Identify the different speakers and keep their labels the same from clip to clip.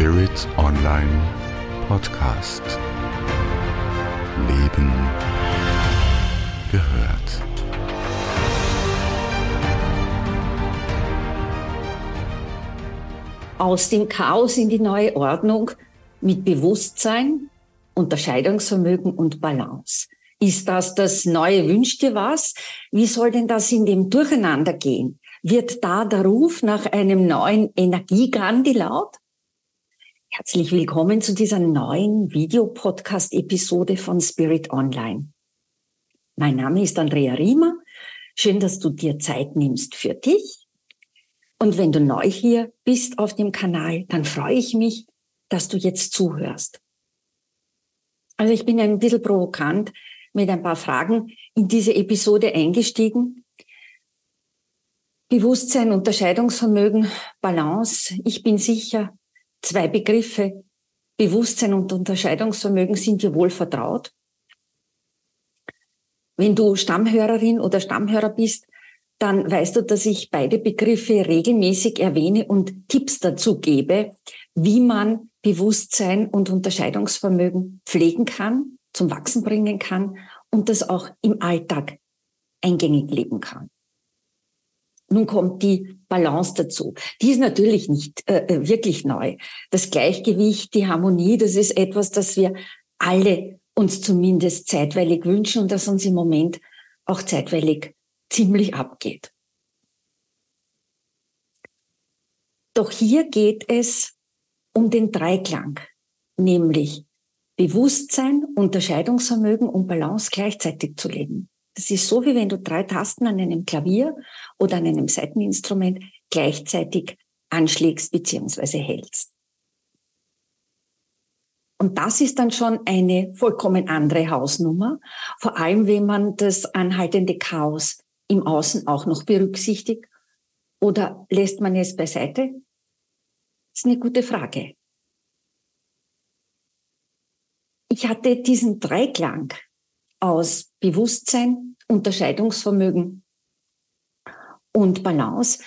Speaker 1: Spirit Online Podcast. Leben gehört.
Speaker 2: Aus dem Chaos in die neue Ordnung mit Bewusstsein, Unterscheidungsvermögen und Balance. Ist das das neue Wünsch dir was? Wie soll denn das in dem Durcheinander gehen? Wird da der Ruf nach einem neuen Energiegrandi laut? Herzlich willkommen zu dieser neuen Videopodcast-Episode von Spirit Online. Mein Name ist Andrea Riemer. Schön, dass du dir Zeit nimmst für dich. Und wenn du neu hier bist auf dem Kanal, dann freue ich mich, dass du jetzt zuhörst. Also ich bin ein bisschen provokant mit ein paar Fragen in diese Episode eingestiegen. Bewusstsein, Unterscheidungsvermögen, Balance. Ich bin sicher, Zwei Begriffe Bewusstsein und Unterscheidungsvermögen sind dir wohl vertraut. Wenn du Stammhörerin oder Stammhörer bist, dann weißt du, dass ich beide Begriffe regelmäßig erwähne und Tipps dazu gebe, wie man Bewusstsein und Unterscheidungsvermögen pflegen kann, zum Wachsen bringen kann und das auch im Alltag eingängig leben kann. Nun kommt die Balance dazu. Die ist natürlich nicht äh, äh, wirklich neu. Das Gleichgewicht, die Harmonie, das ist etwas, das wir alle uns zumindest zeitweilig wünschen und das uns im Moment auch zeitweilig ziemlich abgeht. Doch hier geht es um den Dreiklang, nämlich Bewusstsein, Unterscheidungsvermögen und Balance gleichzeitig zu leben. Das ist so, wie wenn du drei Tasten an einem Klavier oder an einem Seiteninstrument gleichzeitig anschlägst bzw. hältst. Und das ist dann schon eine vollkommen andere Hausnummer, vor allem wenn man das anhaltende Chaos im Außen auch noch berücksichtigt. Oder lässt man es beiseite? Das ist eine gute Frage. Ich hatte diesen Dreiklang aus Bewusstsein, Unterscheidungsvermögen und Balance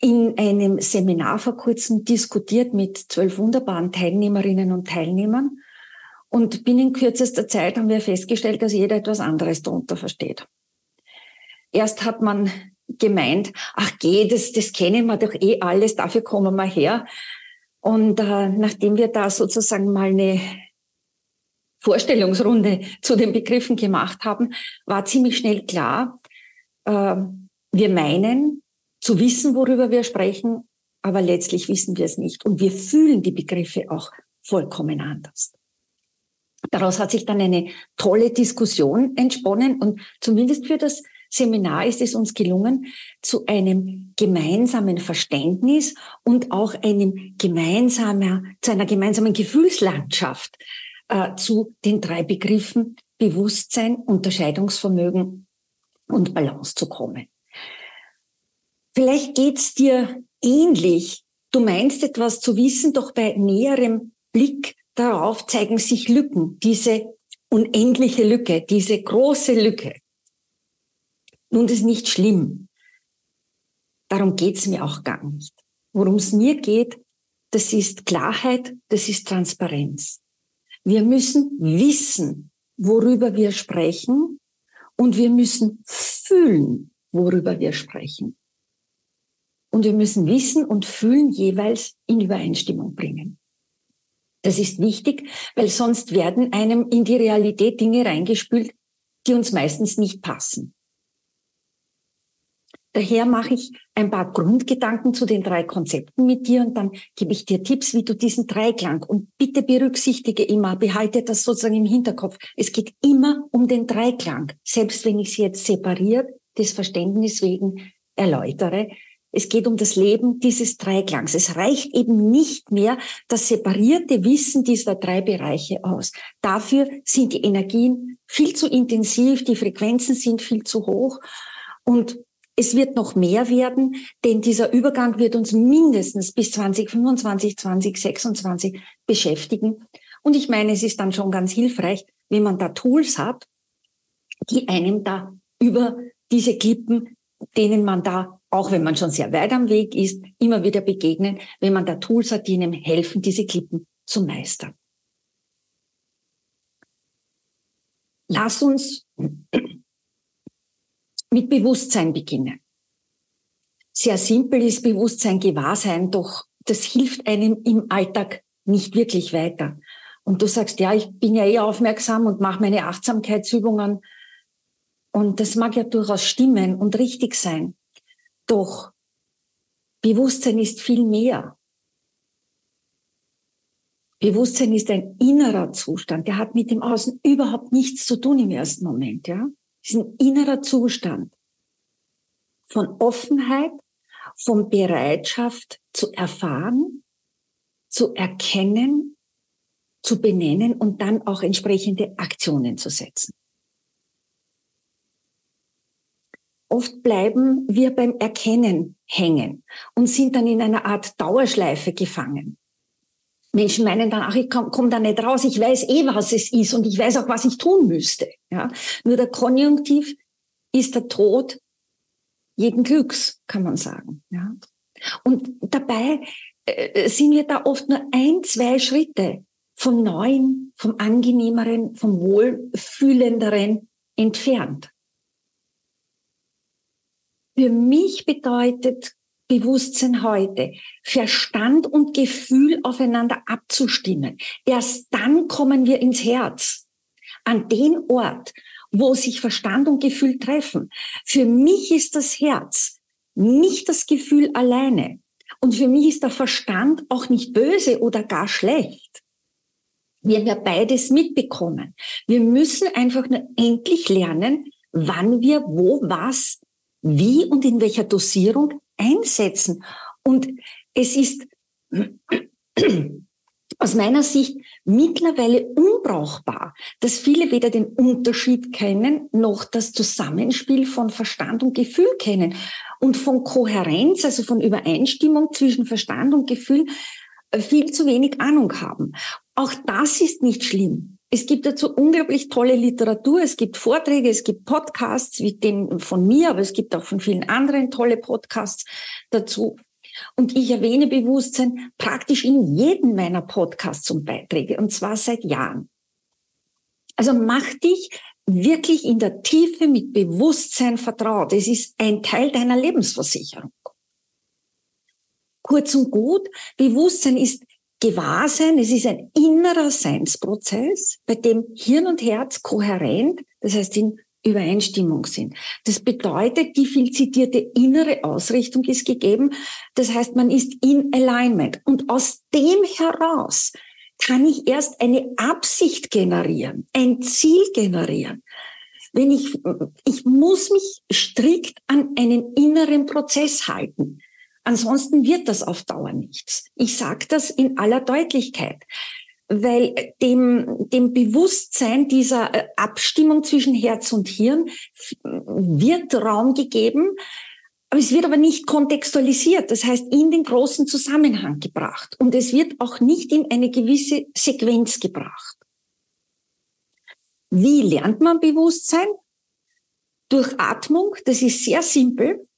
Speaker 2: in einem Seminar vor kurzem diskutiert mit zwölf wunderbaren Teilnehmerinnen und Teilnehmern. Und binnen kürzester Zeit haben wir festgestellt, dass jeder etwas anderes darunter versteht. Erst hat man gemeint, ach geh, das, das kennen wir doch eh alles, dafür kommen wir her. Und äh, nachdem wir da sozusagen mal eine Vorstellungsrunde zu den Begriffen gemacht haben, war ziemlich schnell klar, äh, wir meinen zu wissen, worüber wir sprechen, aber letztlich wissen wir es nicht. Und wir fühlen die Begriffe auch vollkommen anders. Daraus hat sich dann eine tolle Diskussion entsponnen und zumindest für das Seminar ist es uns gelungen, zu einem gemeinsamen Verständnis und auch einem gemeinsamen, zu einer gemeinsamen Gefühlslandschaft äh, zu den drei Begriffen Bewusstsein, Unterscheidungsvermögen und Balance zu kommen. Vielleicht geht's dir ähnlich. Du meinst etwas zu wissen, doch bei näherem Blick darauf zeigen sich Lücken, diese unendliche Lücke, diese große Lücke. Nun, das ist nicht schlimm. Darum geht's mir auch gar nicht. Worum es mir geht, das ist Klarheit, das ist Transparenz. Wir müssen wissen, worüber wir sprechen und wir müssen fühlen, worüber wir sprechen. Und wir müssen Wissen und Fühlen jeweils in Übereinstimmung bringen. Das ist wichtig, weil sonst werden einem in die Realität Dinge reingespült, die uns meistens nicht passen. Daher mache ich ein paar Grundgedanken zu den drei Konzepten mit dir und dann gebe ich dir Tipps, wie du diesen Dreiklang und bitte berücksichtige immer, behalte das sozusagen im Hinterkopf. Es geht immer um den Dreiklang, selbst wenn ich sie jetzt separiert des Verständnis wegen erläutere. Es geht um das Leben dieses Dreiklangs. Es reicht eben nicht mehr das separierte Wissen dieser drei Bereiche aus. Dafür sind die Energien viel zu intensiv, die Frequenzen sind viel zu hoch und es wird noch mehr werden, denn dieser Übergang wird uns mindestens bis 2025, 2026 beschäftigen. Und ich meine, es ist dann schon ganz hilfreich, wenn man da Tools hat, die einem da über diese Klippen, denen man da auch wenn man schon sehr weit am Weg ist, immer wieder begegnen, wenn man da Tools hat, die ihnen helfen, diese Klippen zu meistern. Lass uns mit Bewusstsein beginnen. Sehr simpel ist Bewusstsein, Gewahrsein, doch das hilft einem im Alltag nicht wirklich weiter. Und du sagst, ja, ich bin ja eh aufmerksam und mache meine Achtsamkeitsübungen. Und das mag ja durchaus stimmen und richtig sein. Doch Bewusstsein ist viel mehr. Bewusstsein ist ein innerer Zustand, der hat mit dem Außen überhaupt nichts zu tun im ersten Moment, ja. Es ist ein innerer Zustand von Offenheit, von Bereitschaft zu erfahren, zu erkennen, zu benennen und dann auch entsprechende Aktionen zu setzen. Oft bleiben wir beim Erkennen hängen und sind dann in einer Art Dauerschleife gefangen. Menschen meinen dann, ach, ich komme komm da nicht raus, ich weiß eh, was es ist und ich weiß auch, was ich tun müsste. Ja? Nur der Konjunktiv ist der Tod jeden Glücks, kann man sagen. Ja? Und dabei äh, sind wir da oft nur ein, zwei Schritte vom Neuen, vom Angenehmeren, vom Wohlfühlenderen entfernt. Für mich bedeutet Bewusstsein heute, Verstand und Gefühl aufeinander abzustimmen. Erst dann kommen wir ins Herz, an den Ort, wo sich Verstand und Gefühl treffen. Für mich ist das Herz nicht das Gefühl alleine. Und für mich ist der Verstand auch nicht böse oder gar schlecht. Wir haben ja beides mitbekommen. Wir müssen einfach nur endlich lernen, wann wir wo was wie und in welcher Dosierung einsetzen. Und es ist aus meiner Sicht mittlerweile unbrauchbar, dass viele weder den Unterschied kennen, noch das Zusammenspiel von Verstand und Gefühl kennen. Und von Kohärenz, also von Übereinstimmung zwischen Verstand und Gefühl, äh, viel zu wenig Ahnung haben. Auch das ist nicht schlimm. Es gibt dazu unglaublich tolle Literatur. Es gibt Vorträge, es gibt Podcasts wie den von mir, aber es gibt auch von vielen anderen tolle Podcasts dazu. Und ich erwähne Bewusstsein praktisch in jedem meiner Podcasts und Beiträge, und zwar seit Jahren. Also mach dich wirklich in der Tiefe mit Bewusstsein vertraut. Es ist ein Teil deiner Lebensversicherung. Kurz und gut, Bewusstsein ist Gewahrsein, es ist ein innerer Seinsprozess, bei dem Hirn und Herz kohärent, das heißt in Übereinstimmung sind. Das bedeutet, die viel zitierte innere Ausrichtung ist gegeben. Das heißt, man ist in Alignment. Und aus dem heraus kann ich erst eine Absicht generieren, ein Ziel generieren. Wenn ich, ich muss mich strikt an einen inneren Prozess halten. Ansonsten wird das auf Dauer nichts. Ich sage das in aller Deutlichkeit, weil dem, dem Bewusstsein dieser äh, Abstimmung zwischen Herz und Hirn wird Raum gegeben, aber es wird aber nicht kontextualisiert, das heißt in den großen Zusammenhang gebracht und es wird auch nicht in eine gewisse Sequenz gebracht. Wie lernt man Bewusstsein? Durch Atmung, das ist sehr simpel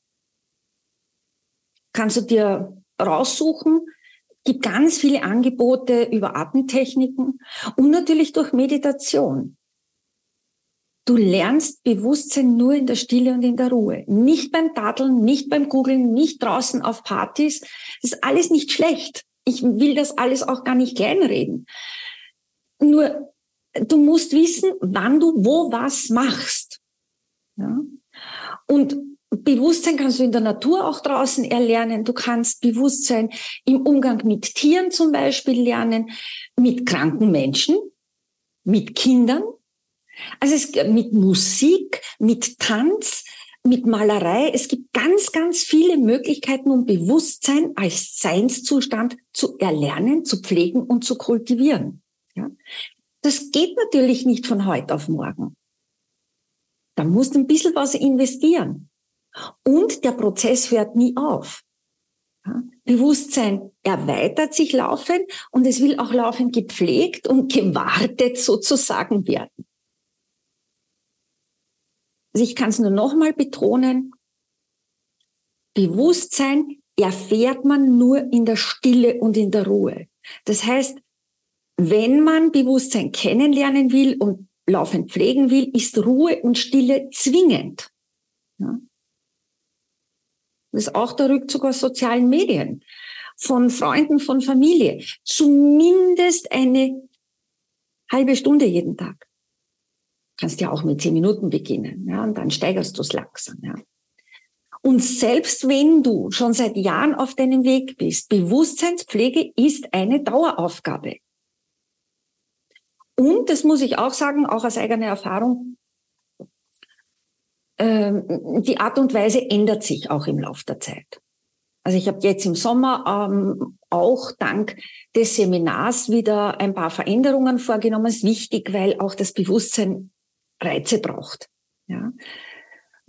Speaker 2: kannst du dir raussuchen. Gibt ganz viele Angebote über Atemtechniken und natürlich durch Meditation. Du lernst Bewusstsein nur in der Stille und in der Ruhe. Nicht beim Tadeln, nicht beim Googeln, nicht draußen auf Partys. Das ist alles nicht schlecht. Ich will das alles auch gar nicht kleinreden. Nur, du musst wissen, wann du wo was machst. Ja? Und Bewusstsein kannst du in der Natur auch draußen erlernen. Du kannst Bewusstsein im Umgang mit Tieren zum Beispiel lernen, mit kranken Menschen, mit Kindern, also es, mit Musik, mit Tanz, mit Malerei. Es gibt ganz, ganz viele Möglichkeiten, um Bewusstsein als Seinszustand zu erlernen, zu pflegen und zu kultivieren. Ja? Das geht natürlich nicht von heute auf morgen. Da musst du ein bisschen was investieren. Und der Prozess hört nie auf. Bewusstsein erweitert sich laufend und es will auch laufend gepflegt und gewartet sozusagen werden. Also ich kann es nur nochmal betonen. Bewusstsein erfährt man nur in der Stille und in der Ruhe. Das heißt, wenn man Bewusstsein kennenlernen will und laufend pflegen will, ist Ruhe und Stille zwingend. Ja. Das ist auch der Rückzug aus sozialen Medien, von Freunden, von Familie. Zumindest eine halbe Stunde jeden Tag. Kannst ja auch mit zehn Minuten beginnen, ja, und dann steigerst du es langsam, ja. Und selbst wenn du schon seit Jahren auf deinem Weg bist, Bewusstseinspflege ist eine Daueraufgabe. Und, das muss ich auch sagen, auch aus eigener Erfahrung, die Art und Weise ändert sich auch im Laufe der Zeit. Also ich habe jetzt im Sommer ähm, auch dank des Seminars wieder ein paar Veränderungen vorgenommen. Das ist wichtig, weil auch das Bewusstsein Reize braucht. Ja.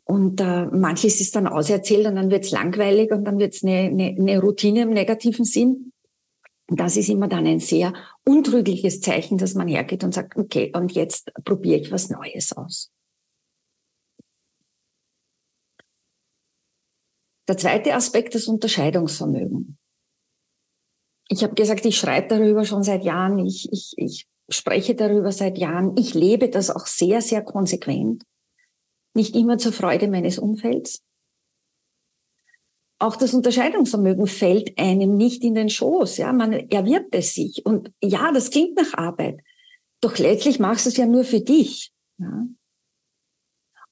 Speaker 2: Und äh, manches ist dann auserzählt und dann wird es langweilig und dann wird es eine, eine, eine Routine im negativen Sinn. Das ist immer dann ein sehr untrügliches Zeichen, dass man hergeht und sagt, okay, und jetzt probiere ich was Neues aus. Der zweite Aspekt, das Unterscheidungsvermögen. Ich habe gesagt, ich schreibe darüber schon seit Jahren, ich, ich, ich spreche darüber seit Jahren, ich lebe das auch sehr, sehr konsequent nicht immer zur Freude meines Umfelds. Auch das Unterscheidungsvermögen fällt einem nicht in den Schoß. Ja, man erwirbt es sich. Und ja, das klingt nach Arbeit. Doch letztlich machst du es ja nur für dich. Ja.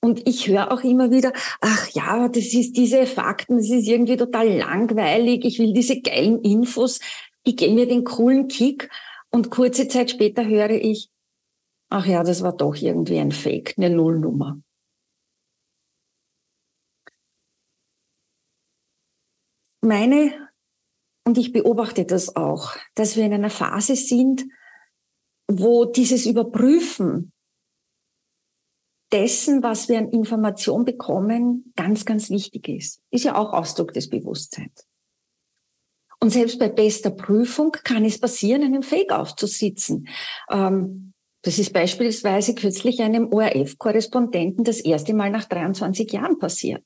Speaker 2: Und ich höre auch immer wieder, ach ja, das ist diese Fakten, das ist irgendwie total langweilig. Ich will diese geilen Infos. Ich gehe mir den coolen Kick. Und kurze Zeit später höre ich, ach ja, das war doch irgendwie ein Fake, eine Nullnummer. meine, und ich beobachte das auch, dass wir in einer Phase sind, wo dieses Überprüfen dessen, was wir an Information bekommen, ganz, ganz wichtig ist. Ist ja auch Ausdruck des Bewusstseins. Und selbst bei bester Prüfung kann es passieren, einem Fake aufzusitzen. Ähm, das ist beispielsweise kürzlich einem ORF-Korrespondenten das erste Mal nach 23 Jahren passiert.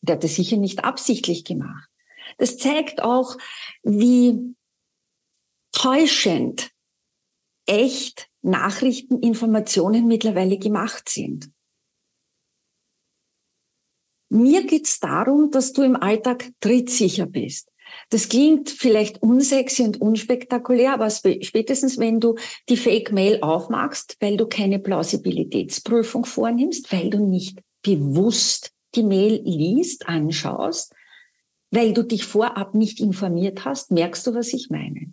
Speaker 2: Der hat das sicher nicht absichtlich gemacht. Das zeigt auch, wie täuschend echt Nachrichteninformationen mittlerweile gemacht sind. Mir geht's darum, dass du im Alltag trittsicher bist. Das klingt vielleicht unsexy und unspektakulär, aber spätestens wenn du die Fake Mail aufmachst, weil du keine Plausibilitätsprüfung vornimmst, weil du nicht bewusst die Mail liest, anschaust, weil du dich vorab nicht informiert hast, merkst du, was ich meine.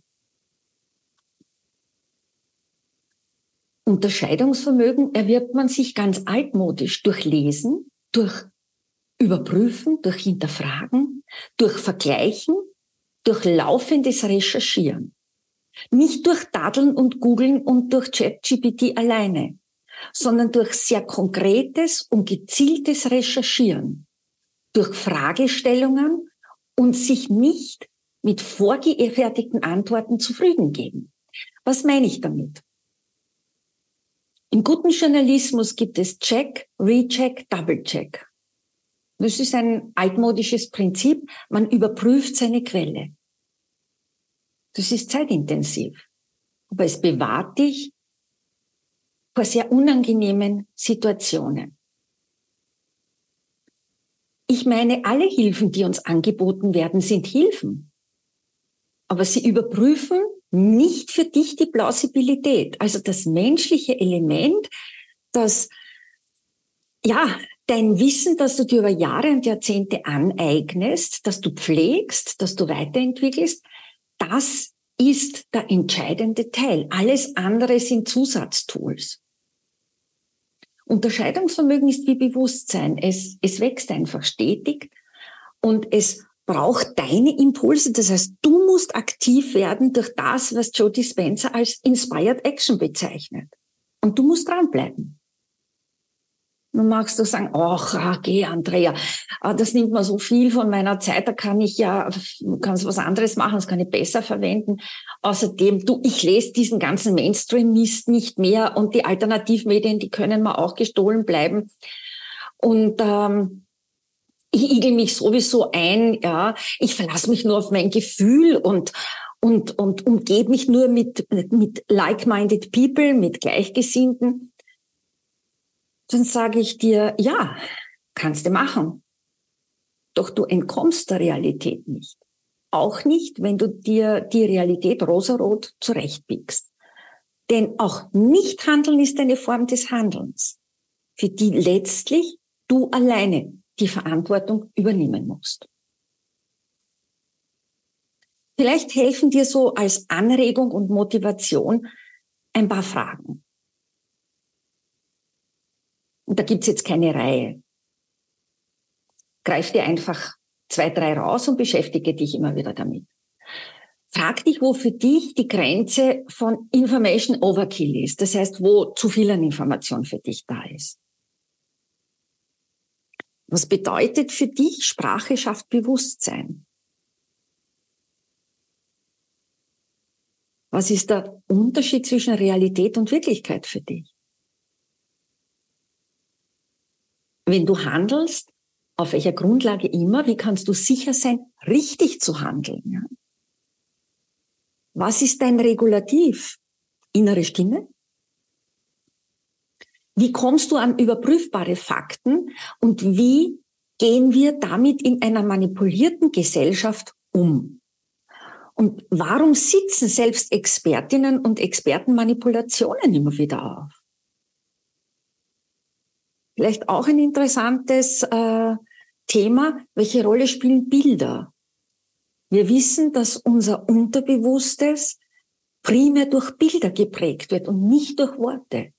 Speaker 2: Unterscheidungsvermögen erwirbt man sich ganz altmodisch durch Lesen, durch Überprüfen, durch Hinterfragen, durch Vergleichen, durch laufendes Recherchieren. Nicht durch Dadeln und Googeln und durch ChatGPT alleine sondern durch sehr konkretes und gezieltes Recherchieren, durch Fragestellungen und sich nicht mit vorgefertigten Antworten zufrieden geben. Was meine ich damit? Im guten Journalismus gibt es Check, Recheck, Double Check. Das ist ein altmodisches Prinzip. Man überprüft seine Quelle. Das ist zeitintensiv. Aber es bewahrt dich vor sehr unangenehmen Situationen. Ich meine, alle Hilfen, die uns angeboten werden, sind Hilfen. Aber sie überprüfen nicht für dich die Plausibilität, also das menschliche Element, das, ja, dein Wissen, das du dir über Jahre und Jahrzehnte aneignest, das du pflegst, das du weiterentwickelst, das ist der entscheidende Teil. Alles andere sind Zusatztools. Unterscheidungsvermögen ist wie Bewusstsein. Es, es wächst einfach stetig und es braucht deine Impulse. Das heißt, du musst aktiv werden durch das, was Joe Dispenza als Inspired Action bezeichnet. Und du musst dranbleiben. Nun magst du sagen, ach, ah, geh, Andrea, ah, das nimmt mir so viel von meiner Zeit, da kann ich ja, kannst was anderes machen, das kann ich besser verwenden. Außerdem, du, ich lese diesen ganzen Mainstream-Mist nicht mehr und die Alternativmedien, die können mir auch gestohlen bleiben. Und ähm, ich igel mich sowieso ein, ja, ich verlasse mich nur auf mein Gefühl und und und umgebe mich nur mit mit like-minded people, mit Gleichgesinnten, dann sage ich dir, ja, kannst du machen. Doch du entkommst der Realität nicht. Auch nicht, wenn du dir die Realität rosarot zurechtbiegst. Denn auch nicht handeln ist eine Form des Handelns, für die letztlich du alleine die Verantwortung übernehmen musst. Vielleicht helfen dir so als Anregung und Motivation ein paar Fragen. Und da gibt's jetzt keine Reihe. Greif dir einfach zwei, drei raus und beschäftige dich immer wieder damit. Frag dich, wo für dich die Grenze von Information Overkill ist. Das heißt, wo zu viel an Information für dich da ist. Was bedeutet für dich, Sprache schafft Bewusstsein? Was ist der Unterschied zwischen Realität und Wirklichkeit für dich? Wenn du handelst, auf welcher Grundlage immer, wie kannst du sicher sein, richtig zu handeln? Was ist dein Regulativ? Innere Stimme? Wie kommst du an überprüfbare Fakten und wie gehen wir damit in einer manipulierten Gesellschaft um? Und warum sitzen selbst Expertinnen und Experten Manipulationen immer wieder auf? Vielleicht auch ein interessantes äh, Thema, welche Rolle spielen Bilder? Wir wissen, dass unser Unterbewusstes primär durch Bilder geprägt wird und nicht durch Worte.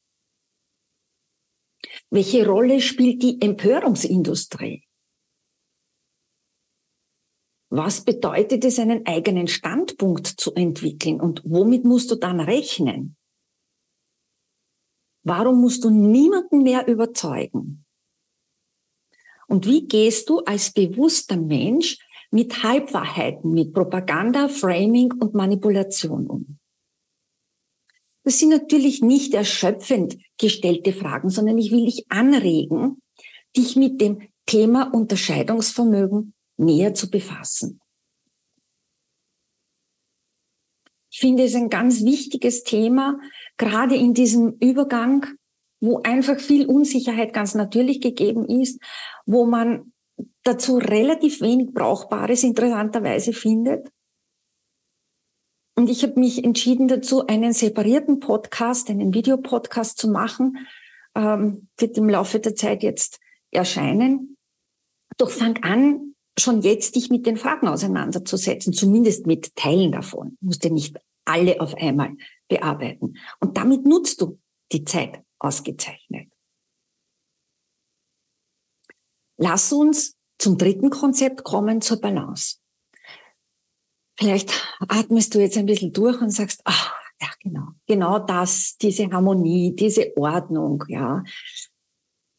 Speaker 2: Welche Rolle spielt die Empörungsindustrie? Was bedeutet es, einen eigenen Standpunkt zu entwickeln und womit musst du dann rechnen? Warum musst du niemanden mehr überzeugen? Und wie gehst du als bewusster Mensch mit Halbwahrheiten, mit Propaganda, Framing und Manipulation um? Das sind natürlich nicht erschöpfend gestellte Fragen, sondern ich will dich anregen, dich mit dem Thema Unterscheidungsvermögen näher zu befassen. Ich finde es ein ganz wichtiges Thema, gerade in diesem Übergang, wo einfach viel Unsicherheit ganz natürlich gegeben ist, wo man dazu relativ wenig Brauchbares interessanterweise findet. Und ich habe mich entschieden dazu, einen separierten Podcast, einen Videopodcast zu machen. Ähm, wird im Laufe der Zeit jetzt erscheinen. Doch fang an, schon jetzt dich mit den Fragen auseinanderzusetzen, zumindest mit Teilen davon. Du musst ja nicht alle auf einmal bearbeiten. Und damit nutzt du die Zeit ausgezeichnet. Lass uns zum dritten Konzept kommen, zur Balance. Vielleicht atmest du jetzt ein bisschen durch und sagst, ach, ja, genau, genau das, diese Harmonie, diese Ordnung, ja,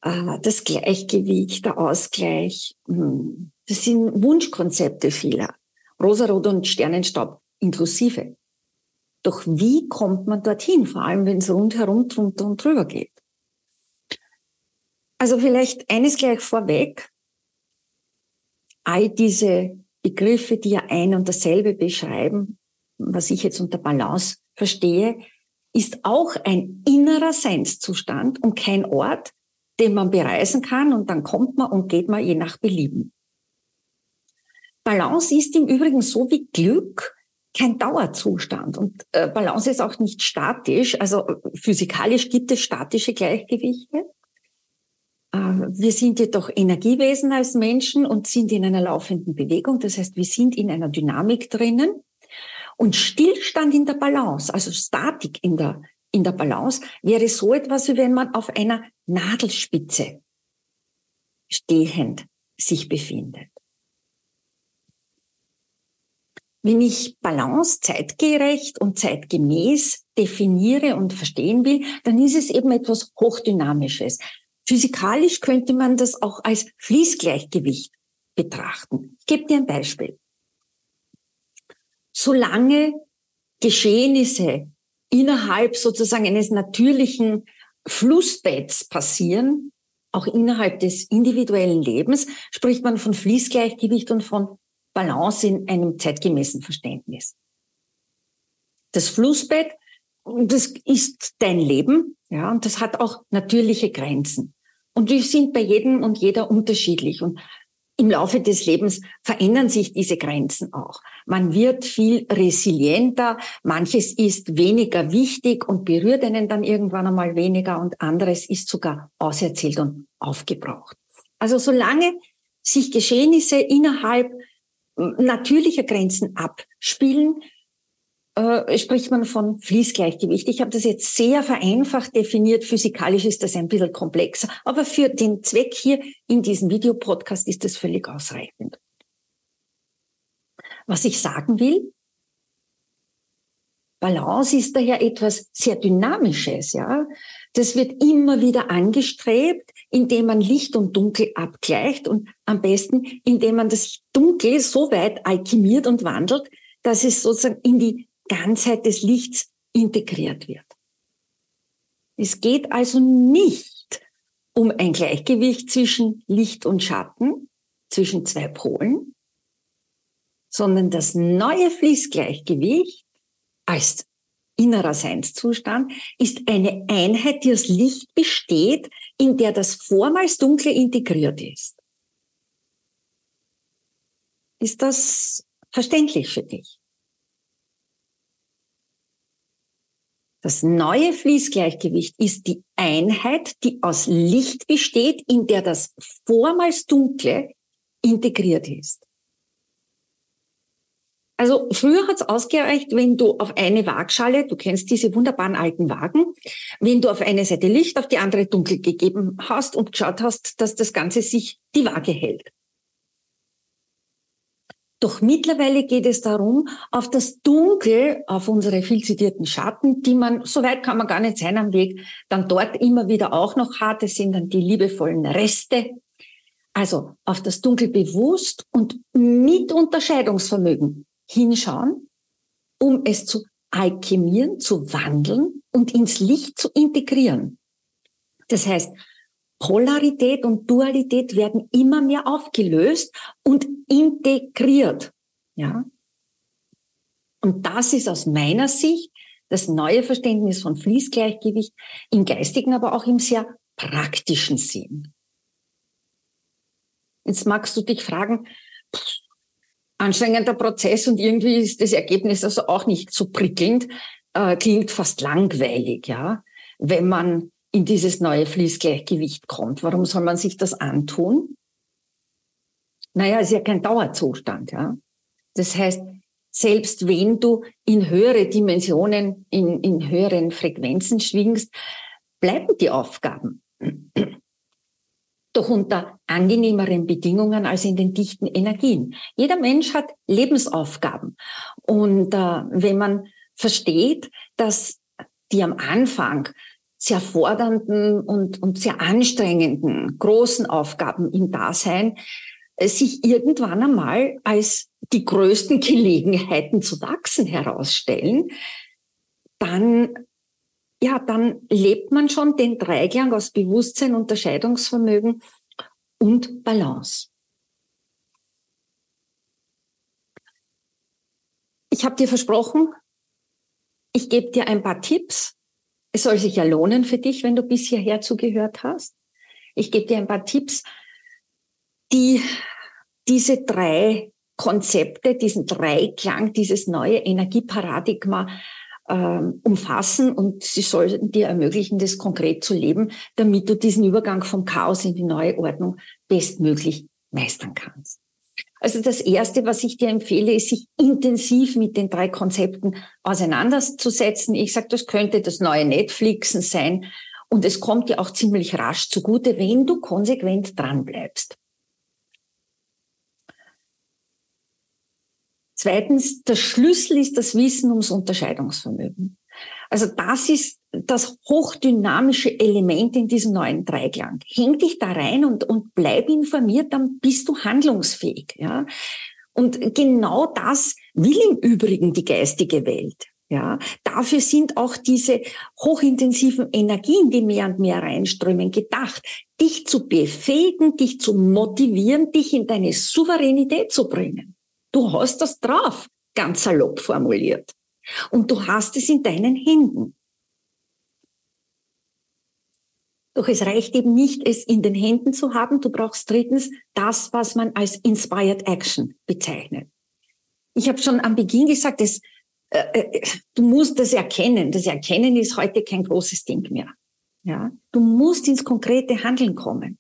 Speaker 2: äh, das Gleichgewicht, der Ausgleich, hm, das sind Wunschkonzepte vieler, Rosarot und Sternenstaub inklusive. Doch wie kommt man dorthin, vor allem wenn es rundherum drunter und drüber geht? Also vielleicht eines gleich vorweg. All diese Begriffe, die ja ein und dasselbe beschreiben, was ich jetzt unter Balance verstehe, ist auch ein innerer Seinszustand und kein Ort, den man bereisen kann und dann kommt man und geht man je nach Belieben. Balance ist im Übrigen so wie Glück kein Dauerzustand und äh, Balance ist auch nicht statisch. Also physikalisch gibt es statische Gleichgewichte. Äh, wir sind jedoch Energiewesen als Menschen und sind in einer laufenden Bewegung. Das heißt, wir sind in einer Dynamik drinnen. Und Stillstand in der Balance, also Statik in der, in der Balance, wäre so etwas, wie wenn man auf einer Nadelspitze stehend sich befindet. Wenn ich Balance zeitgerecht und zeitgemäß definiere und verstehen will, dann ist es eben etwas Hochdynamisches. Physikalisch könnte man das auch als Fließgleichgewicht betrachten. Ich gebe dir ein Beispiel. Solange Geschehnisse innerhalb sozusagen eines natürlichen Flussbetts passieren, auch innerhalb des individuellen Lebens spricht man von Fließgleichgewicht und von Balance in einem zeitgemäßen Verständnis. Das Flussbett, das ist dein Leben, ja, und das hat auch natürliche Grenzen. Und die sind bei jedem und jeder unterschiedlich. Und im Laufe des Lebens verändern sich diese Grenzen auch. Man wird viel resilienter, manches ist weniger wichtig und berührt einen dann irgendwann einmal weniger und anderes ist sogar auserzählt und aufgebraucht. Also solange sich Geschehnisse innerhalb natürlicher Grenzen abspielen, äh, spricht man von Fließgleichgewicht. Ich habe das jetzt sehr vereinfacht definiert. Physikalisch ist das ein bisschen komplexer. Aber für den Zweck hier in diesem Videopodcast ist das völlig ausreichend. Was ich sagen will, Balance ist daher etwas sehr Dynamisches, ja. Das wird immer wieder angestrebt, indem man Licht und Dunkel abgleicht und am besten, indem man das Dunkel so weit alchemiert und wandelt, dass es sozusagen in die Ganzheit des Lichts integriert wird. Es geht also nicht um ein Gleichgewicht zwischen Licht und Schatten, zwischen zwei Polen, sondern das neue Fließgleichgewicht als innerer Seinszustand ist eine Einheit, die aus Licht besteht, in der das vormals Dunkle integriert ist. Ist das verständlich für dich? Das neue Fließgleichgewicht ist die Einheit, die aus Licht besteht, in der das vormals Dunkle integriert ist. Also früher hat es ausgereicht, wenn du auf eine Waagschale, du kennst diese wunderbaren alten Wagen, wenn du auf eine Seite Licht, auf die andere dunkel gegeben hast und geschaut hast, dass das Ganze sich die Waage hält. Doch mittlerweile geht es darum, auf das Dunkel, auf unsere viel zitierten Schatten, die man, so weit kann man gar nicht sein am Weg, dann dort immer wieder auch noch hat. Das sind dann die liebevollen Reste. Also auf das Dunkel bewusst und mit Unterscheidungsvermögen hinschauen, um es zu alchemieren, zu wandeln und ins Licht zu integrieren. Das heißt, Polarität und Dualität werden immer mehr aufgelöst und integriert. Ja. Und das ist aus meiner Sicht das neue Verständnis von Fließgleichgewicht im geistigen, aber auch im sehr praktischen Sinn. Jetzt magst du dich fragen, pff, anstrengender Prozess und irgendwie ist das Ergebnis also auch nicht so prickelnd, äh, klingt fast langweilig, ja, wenn man in dieses neue Fließgleichgewicht kommt. Warum soll man sich das antun? Naja, ist ja kein Dauerzustand, ja. Das heißt, selbst wenn du in höhere Dimensionen, in, in höheren Frequenzen schwingst, bleiben die Aufgaben. Doch unter angenehmeren Bedingungen als in den dichten Energien. Jeder Mensch hat Lebensaufgaben. Und äh, wenn man versteht, dass die am Anfang sehr fordernden und, und sehr anstrengenden, großen Aufgaben im Dasein äh, sich irgendwann einmal als die größten Gelegenheiten zu wachsen herausstellen, dann ja, dann lebt man schon den Dreiklang aus Bewusstsein, Unterscheidungsvermögen und Balance. Ich habe dir versprochen, ich gebe dir ein paar Tipps, es soll sich ja lohnen für dich, wenn du bis hierher zugehört hast. Ich gebe dir ein paar Tipps, die diese drei Konzepte, diesen Dreiklang, dieses neue Energieparadigma ähm, umfassen und sie sollten dir ermöglichen, das konkret zu leben, damit du diesen Übergang vom Chaos in die neue Ordnung bestmöglich meistern kannst. Also das Erste, was ich dir empfehle, ist, sich intensiv mit den drei Konzepten auseinanderzusetzen. Ich sage, das könnte das neue Netflixen sein. Und es kommt dir auch ziemlich rasch zugute, wenn du konsequent dranbleibst. Zweitens, der Schlüssel ist das Wissen ums Unterscheidungsvermögen. Also das ist das hochdynamische Element in diesem neuen Dreiklang. Häng dich da rein und, und bleib informiert, dann bist du handlungsfähig. Ja? Und genau das will im Übrigen die geistige Welt. Ja, dafür sind auch diese hochintensiven Energien, die mehr und mehr reinströmen, gedacht, dich zu befähigen, dich zu motivieren, dich in deine Souveränität zu bringen. Du hast das drauf, ganz salopp formuliert. Und du hast es in deinen Händen. Doch es reicht eben nicht, es in den Händen zu haben. Du brauchst drittens das, was man als Inspired Action bezeichnet. Ich habe schon am Beginn gesagt, es äh, äh, du musst das erkennen. Das Erkennen ist heute kein großes Ding mehr. Ja, du musst ins konkrete Handeln kommen.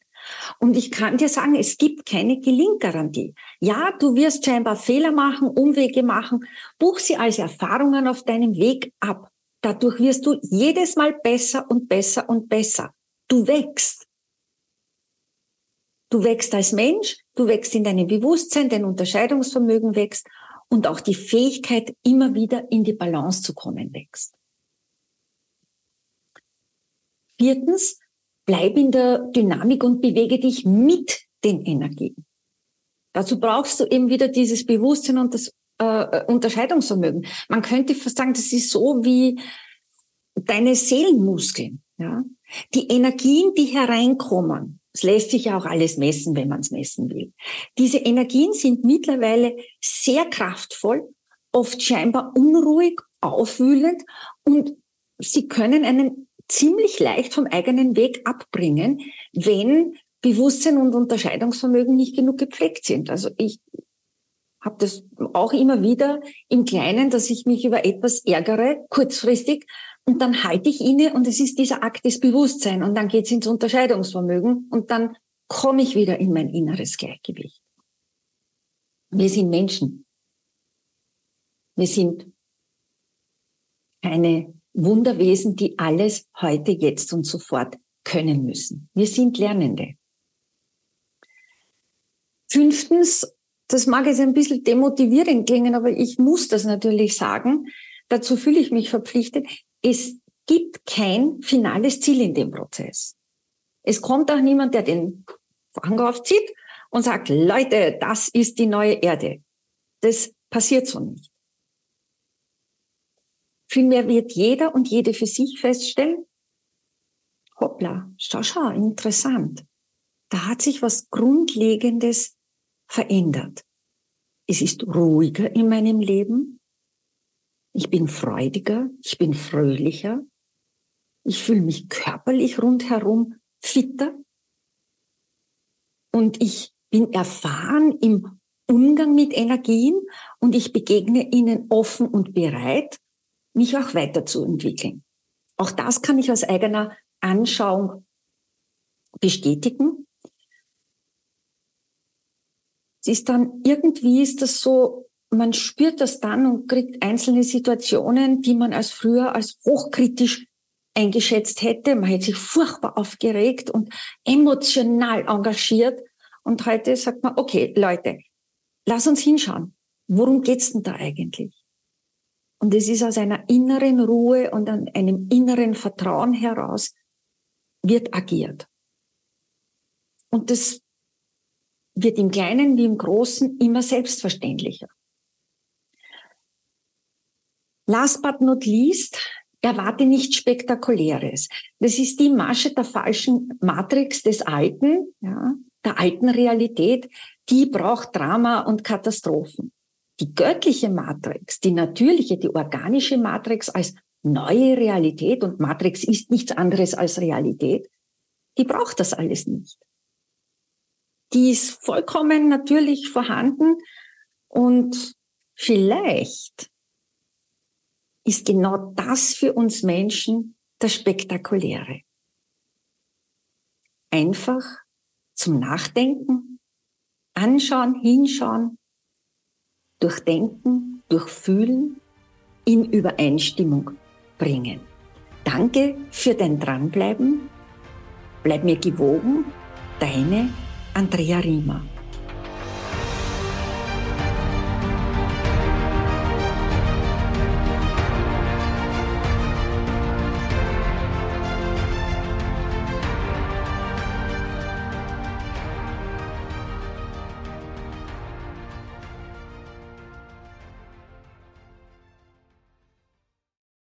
Speaker 2: Und ich kann dir sagen, es gibt keine Gelinggarantie. Ja, du wirst scheinbar Fehler machen, Umwege machen. Buch sie als Erfahrungen auf deinem Weg ab. Dadurch wirst du jedes Mal besser und besser und besser. Du wächst. Du wächst als Mensch, du wächst in deinem Bewusstsein, dein Unterscheidungsvermögen wächst und auch die Fähigkeit, immer wieder in die Balance zu kommen, wächst. Viertens, bleib in der Dynamik und bewege dich mit den Energien. Dazu brauchst du eben wieder dieses Bewusstsein und das äh, Unterscheidungsvermögen. Man könnte fast sagen, das ist so wie deine Seelenmuskeln. Ja? Die Energien, die hereinkommen, es lässt sich ja auch alles messen, wenn man es messen will. Diese Energien sind mittlerweile sehr kraftvoll, oft scheinbar unruhig, aufwühlend und sie können einen ziemlich leicht vom eigenen Weg abbringen, wenn Bewusstsein und Unterscheidungsvermögen nicht genug gepflegt sind. Also ich habe das auch immer wieder im Kleinen, dass ich mich über etwas ärgere, kurzfristig, und dann halte ich inne und es ist dieser Akt des Bewusstseins und dann geht es ins Unterscheidungsvermögen und dann komme ich wieder in mein inneres Gleichgewicht. Wir sind Menschen. Wir sind keine Wunderwesen, die alles heute, jetzt und sofort können müssen. Wir sind Lernende. Fünftens, das mag jetzt ein bisschen demotivierend klingen, aber ich muss das natürlich sagen. Dazu fühle ich mich verpflichtet es gibt kein finales Ziel in dem Prozess. Es kommt auch niemand, der den Vorhang aufzieht und sagt, Leute, das ist die neue Erde. Das passiert so nicht. Vielmehr wird jeder und jede für sich feststellen, hoppla, schau, schau, interessant. Da hat sich was Grundlegendes verändert. Es ist ruhiger in meinem Leben. Ich bin freudiger, ich bin fröhlicher, ich fühle mich körperlich rundherum fitter und ich bin erfahren im Umgang mit Energien und ich begegne ihnen offen und bereit, mich auch weiterzuentwickeln. Auch das kann ich aus eigener Anschauung bestätigen. Es ist dann, irgendwie ist das so man spürt das dann und kriegt einzelne Situationen, die man als früher als hochkritisch eingeschätzt hätte. Man hätte sich furchtbar aufgeregt und emotional engagiert. Und heute sagt man, okay, Leute, lass uns hinschauen. Worum geht's denn da eigentlich? Und es ist aus einer inneren Ruhe und einem inneren Vertrauen heraus wird agiert. Und das wird im Kleinen wie im Großen immer selbstverständlicher. Last but not least, erwarte nicht Spektakuläres. Das ist die Masche der falschen Matrix des Alten, ja, der alten Realität. Die braucht Drama und Katastrophen. Die göttliche Matrix, die natürliche, die organische Matrix als neue Realität und Matrix ist nichts anderes als Realität, die braucht das alles nicht. Die ist vollkommen natürlich vorhanden und vielleicht ist genau das für uns Menschen das Spektakuläre. Einfach zum Nachdenken, anschauen, hinschauen, durchdenken, durchfühlen, in Übereinstimmung bringen. Danke für dein Dranbleiben. Bleib mir gewogen. Deine Andrea Riemer.